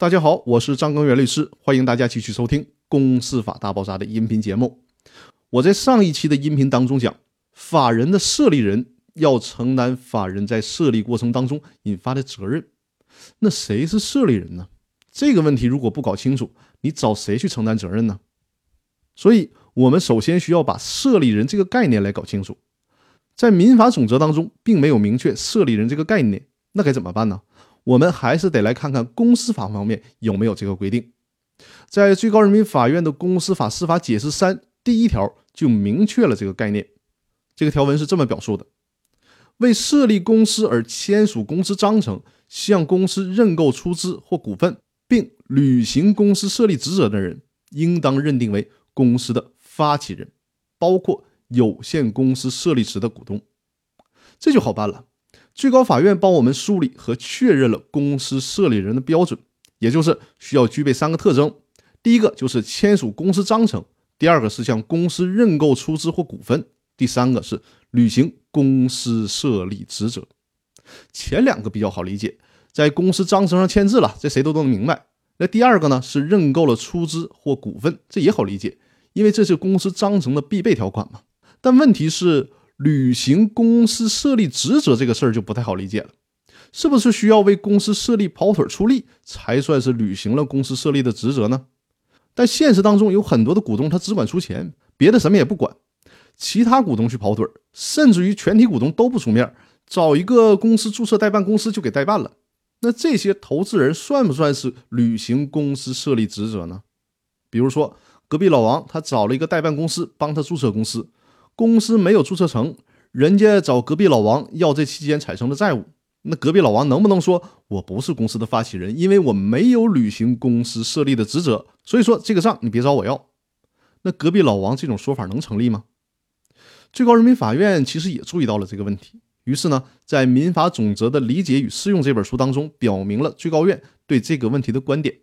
大家好，我是张根源律师，欢迎大家继续收听《公司法大爆炸》的音频节目。我在上一期的音频当中讲，法人的设立人要承担法人在设立过程当中引发的责任。那谁是设立人呢？这个问题如果不搞清楚，你找谁去承担责任呢？所以，我们首先需要把设立人这个概念来搞清楚。在民法总则当中，并没有明确设立人这个概念，那该怎么办呢？我们还是得来看看公司法方面有没有这个规定。在最高人民法院的公司法司法解释三第一条就明确了这个概念。这个条文是这么表述的：为设立公司而签署公司章程、向公司认购出资或股份，并履行公司设立职责的人，应当认定为公司的发起人，包括有限公司设立时的股东。这就好办了。最高法院帮我们梳理和确认了公司设立人的标准，也就是需要具备三个特征：第一个就是签署公司章程；第二个是向公司认购出资或股份；第三个是履行公司设立职责。前两个比较好理解，在公司章程上签字了，这谁都都能明白。那第二个呢，是认购了出资或股份，这也好理解，因为这是公司章程的必备条款嘛。但问题是。履行公司设立职责这个事儿就不太好理解了，是不是需要为公司设立跑腿出力才算是履行了公司设立的职责呢？但现实当中有很多的股东他只管出钱，别的什么也不管，其他股东去跑腿，甚至于全体股东都不出面，找一个公司注册代办公司就给代办了。那这些投资人算不算是履行公司设立职责呢？比如说隔壁老王他找了一个代办公司帮他注册公司。公司没有注册成，人家找隔壁老王要这期间产生的债务，那隔壁老王能不能说我不是公司的发起人，因为我没有履行公司设立的职责，所以说这个账你别找我要？那隔壁老王这种说法能成立吗？最高人民法院其实也注意到了这个问题，于是呢，在《民法总则的理解与适用》这本书当中，表明了最高院对这个问题的观点。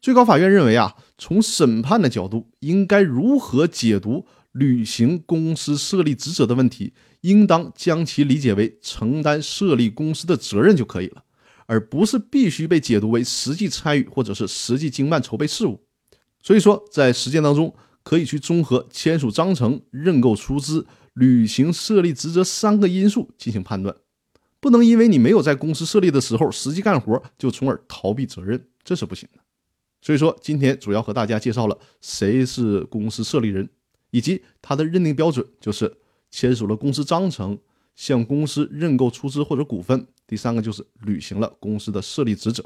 最高法院认为啊，从审判的角度，应该如何解读？履行公司设立职责的问题，应当将其理解为承担设立公司的责任就可以了，而不是必须被解读为实际参与或者是实际经办筹备事务。所以说，在实践当中，可以去综合签署章程、认购出资、履行设立职责三个因素进行判断，不能因为你没有在公司设立的时候实际干活，就从而逃避责任，这是不行的。所以说，今天主要和大家介绍了谁是公司设立人。以及它的认定标准就是签署了公司章程，向公司认购出资或者股份。第三个就是履行了公司的设立职责。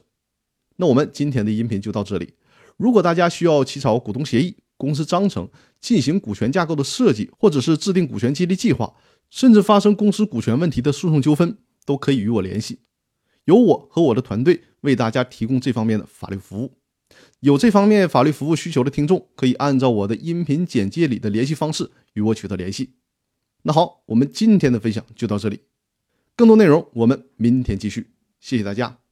那我们今天的音频就到这里。如果大家需要起草股东协议、公司章程、进行股权架构的设计，或者是制定股权激励计划，甚至发生公司股权问题的诉讼纠纷，都可以与我联系，由我和我的团队为大家提供这方面的法律服务。有这方面法律服务需求的听众，可以按照我的音频简介里的联系方式与我取得联系。那好，我们今天的分享就到这里，更多内容我们明天继续。谢谢大家。